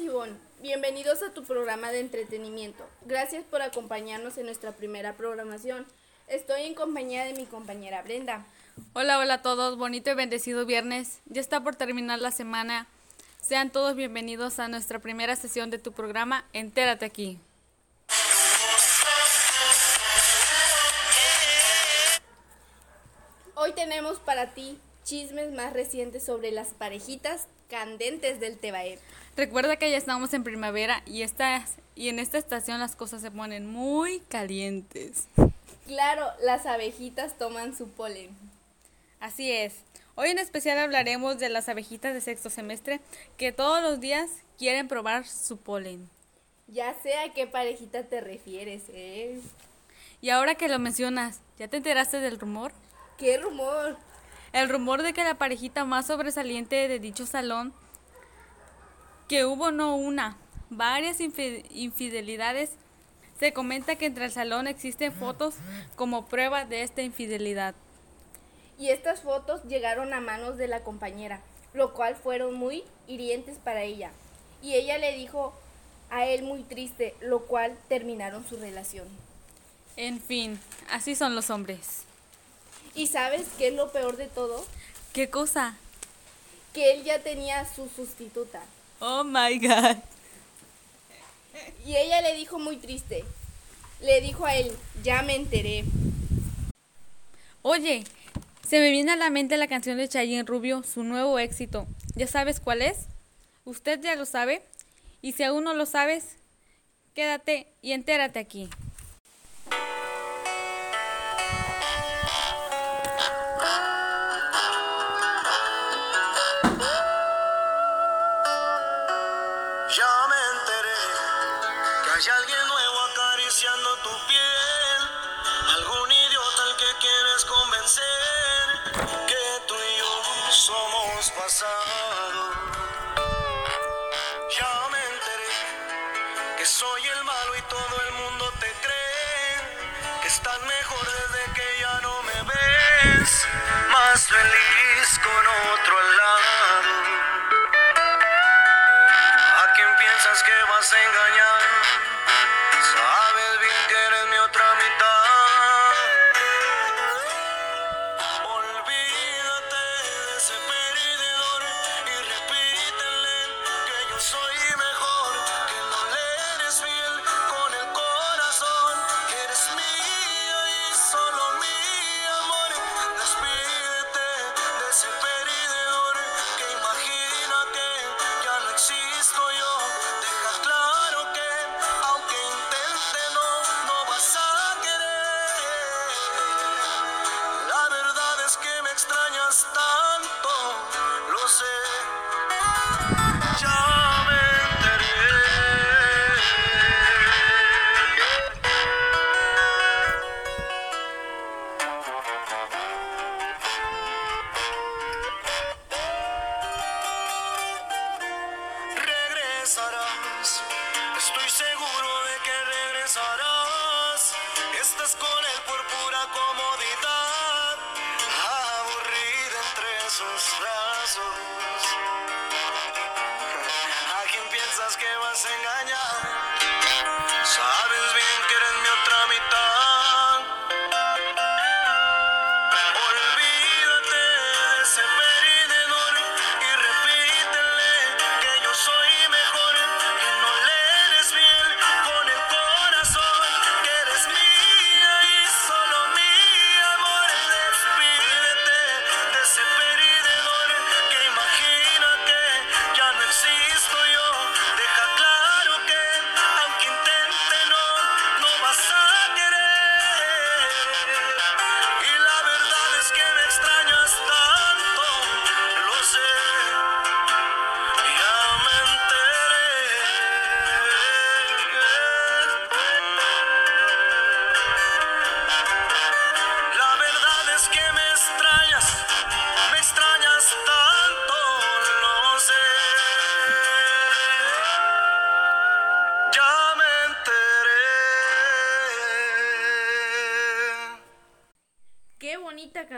es Ivonne. Bienvenidos a tu programa de entretenimiento. Gracias por acompañarnos en nuestra primera programación. Estoy en compañía de mi compañera Brenda. Hola, hola a todos. Bonito y bendecido viernes. Ya está por terminar la semana. Sean todos bienvenidos a nuestra primera sesión de tu programa Entérate aquí. Hoy tenemos para ti chismes más recientes sobre las parejitas candentes del Tebaer. Recuerda que ya estamos en primavera y, esta, y en esta estación las cosas se ponen muy calientes. Claro, las abejitas toman su polen. Así es. Hoy en especial hablaremos de las abejitas de sexto semestre que todos los días quieren probar su polen. Ya sé a qué parejita te refieres, ¿eh? Y ahora que lo mencionas, ¿ya te enteraste del rumor? ¿Qué rumor? El rumor de que la parejita más sobresaliente de dicho salón, que hubo no una, varias infidelidades, se comenta que entre el salón existen fotos como prueba de esta infidelidad. Y estas fotos llegaron a manos de la compañera, lo cual fueron muy hirientes para ella. Y ella le dijo a él muy triste, lo cual terminaron su relación. En fin, así son los hombres. ¿Y sabes qué es lo peor de todo? ¿Qué cosa? Que él ya tenía su sustituta. Oh my god. Y ella le dijo muy triste. Le dijo a él, ya me enteré. Oye, se me viene a la mente la canción de Chayin Rubio, su nuevo éxito. ¿Ya sabes cuál es? ¿Usted ya lo sabe? Y si aún no lo sabes, quédate y entérate aquí. Que tú y yo somos pasado. Ya me enteré que soy el malo y todo el mundo te cree que estás mejor desde que ya no me ves, más feliz sort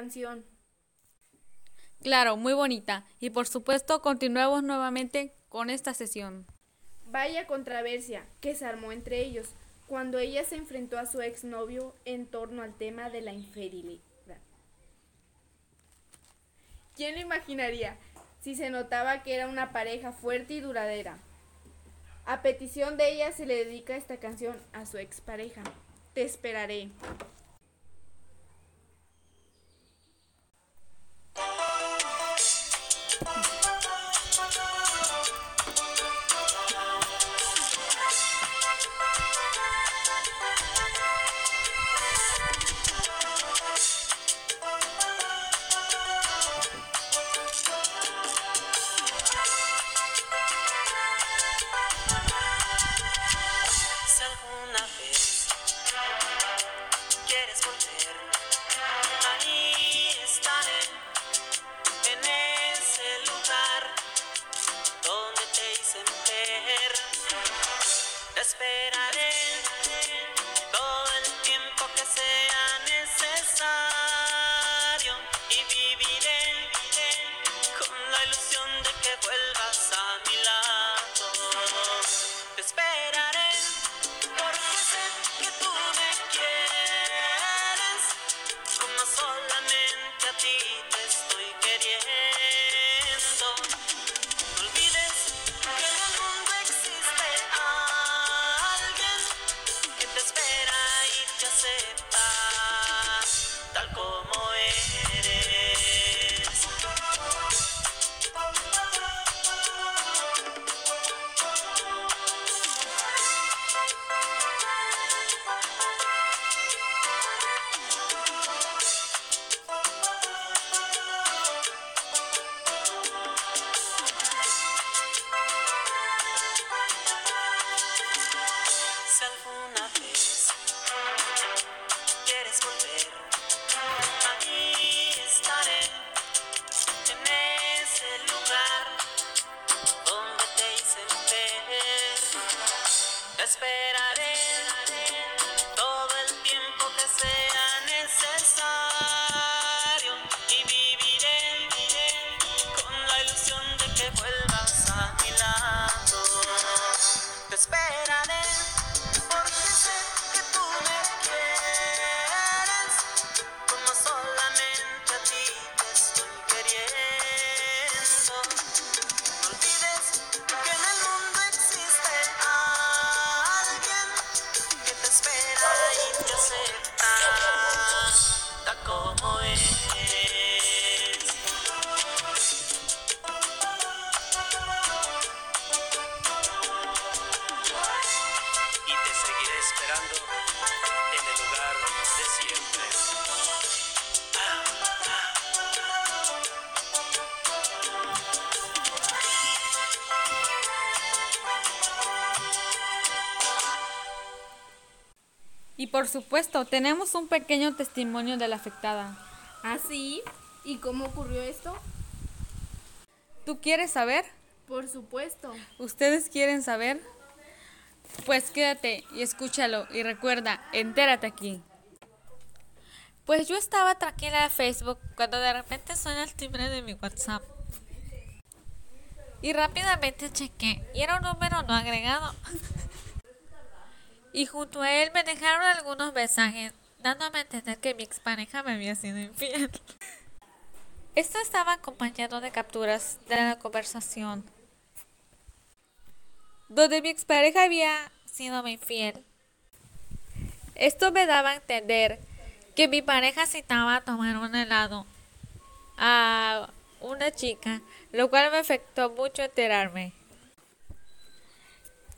canción. Claro, muy bonita. Y por supuesto, continuamos nuevamente con esta sesión. Vaya controversia que se armó entre ellos cuando ella se enfrentó a su exnovio en torno al tema de la infidelidad. ¿Quién lo imaginaría si se notaba que era una pareja fuerte y duradera? A petición de ella se le dedica esta canción a su expareja. Te esperaré. Esperaré todo el tiempo que sea necesario Y por supuesto, tenemos un pequeño testimonio de la afectada. ¿Ah, sí? ¿Y cómo ocurrió esto? ¿Tú quieres saber? Por supuesto. ¿Ustedes quieren saber? Pues quédate y escúchalo y recuerda, entérate aquí. Pues yo estaba tranquila en Facebook cuando de repente suena el timbre de mi WhatsApp. Y rápidamente chequé y era un número no agregado. y junto a él me dejaron algunos mensajes dándome a entender que mi expareja me había sido infiel. Esto estaba acompañado de capturas de la conversación donde mi expareja había sido mi infiel. Esto me daba a entender que mi pareja citaba a tomar un helado a una chica, lo cual me afectó mucho enterarme,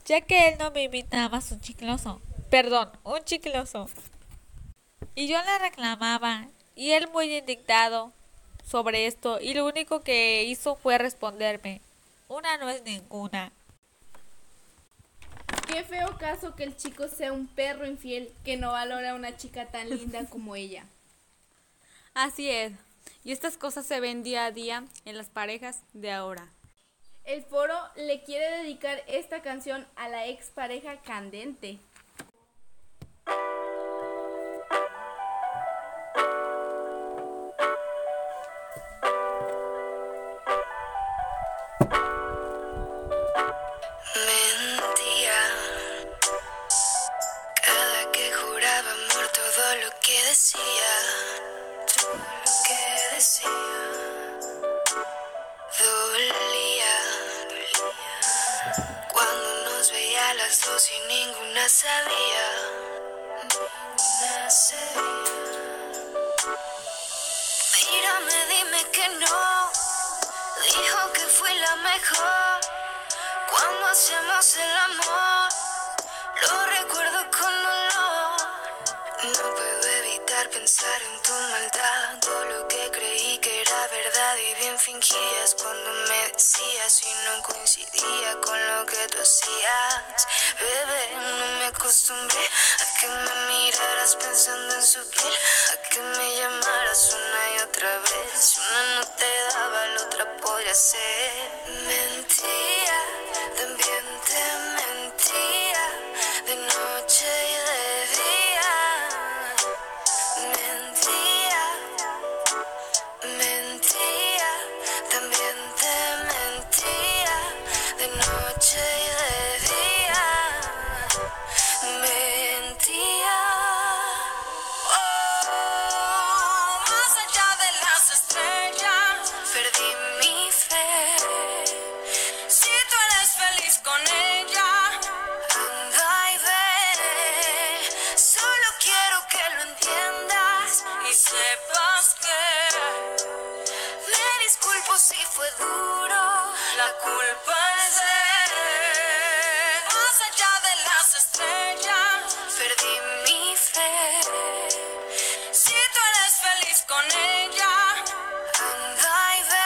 ya que él no me invitaba a su chicloso, perdón, un chicloso. Y yo le reclamaba, y él muy indignado sobre esto, y lo único que hizo fue responderme, una no es ninguna. Qué feo caso que el chico sea un perro infiel que no valora a una chica tan linda como ella. Así es. Y estas cosas se ven día a día en las parejas de ahora el foro le quiere dedicar esta canción a la expareja candente. todo lo que decía, todo lo que decía. Las y ninguna sabía, ninguna sabía. Mírame, dime que no, dijo que fue la mejor. Cuando hacemos el amor, lo recuerdo con dolor. No puedo pensar en tu maldad, todo lo que creí que era verdad y bien fingías cuando me decías y no coincidía con lo que tú hacías. Bebé, no me acostumbré a que me miraras pensando en su piel, a que me llamaras una y otra vez. Una no te daba, la otra podría ser. Mentía, fue duro. La culpa es de. Más allá de las estrellas, perdí mi fe. Si tú eres feliz con ella, anda y ve.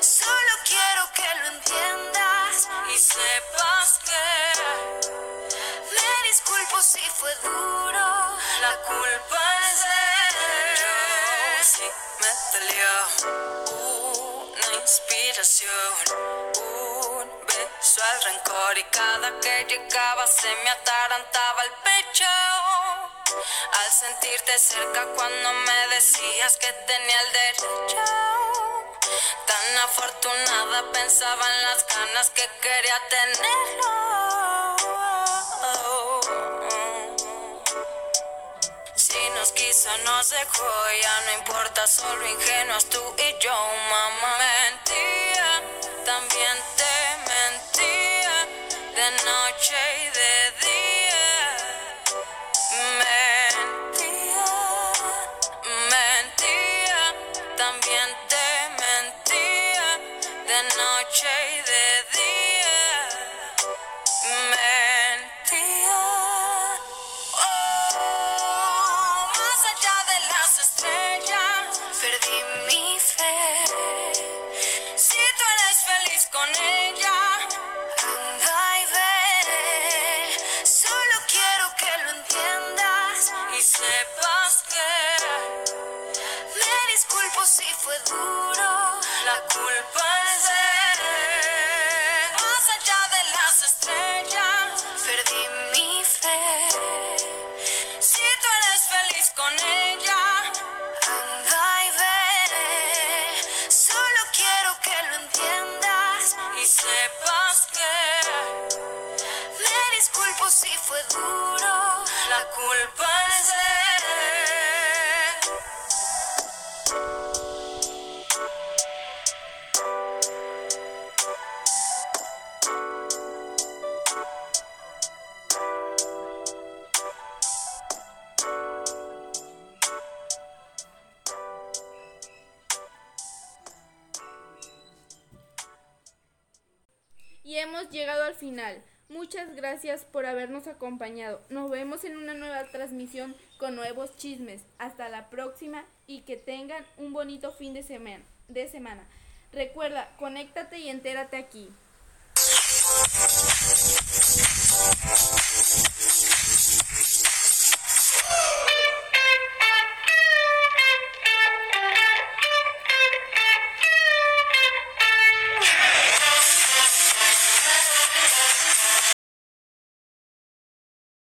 Solo quiero que lo entiendas y sepas que me disculpo si fue duro. La culpa es de él. Sí, me dolió un beso al rencor y cada que llegaba se me atarantaba el pecho. Al sentirte cerca cuando me decías que tenía el derecho. Tan afortunada pensaba en las ganas que quería tenerlo. Nos quiso, nos dejó, no importa, solo ingenuas tú y yo, mamá. Mentía, también te mentía, de noche y de día. Mentía, mentía, también te mentía, de noche y de día. Disculpo si fue duro. La culpa es de Muchas gracias por habernos acompañado. Nos vemos en una nueva transmisión con nuevos chismes. Hasta la próxima y que tengan un bonito fin de semana. De semana. Recuerda, conéctate y entérate aquí.